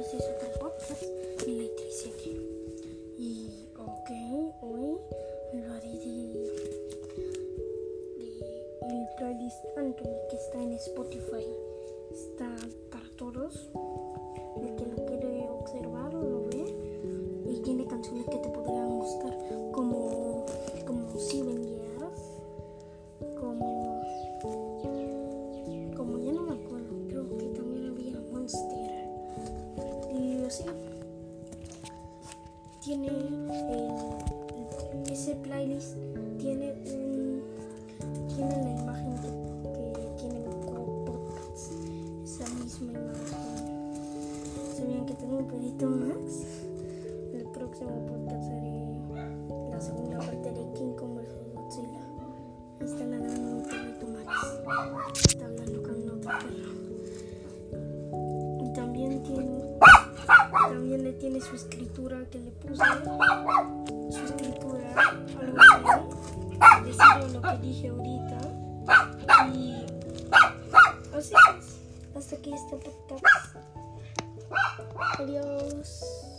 es otro podcast y le aquí. Y ok, hoy lo haré de, de el playlist Anthony que está en Spotify. Está Tiene el, ese playlist tiene tiene la imagen que, que tiene Pro Podcast esa misma imagen. Sabían que tengo un pedito más el próximo podcast haré la segunda parte de King Kong vs. Godzilla. Está un perrito Max también le tiene su escritura que le puse. Su escritura algo así decir lo que dije ahorita. Y así es. Hasta aquí este podcast. Adiós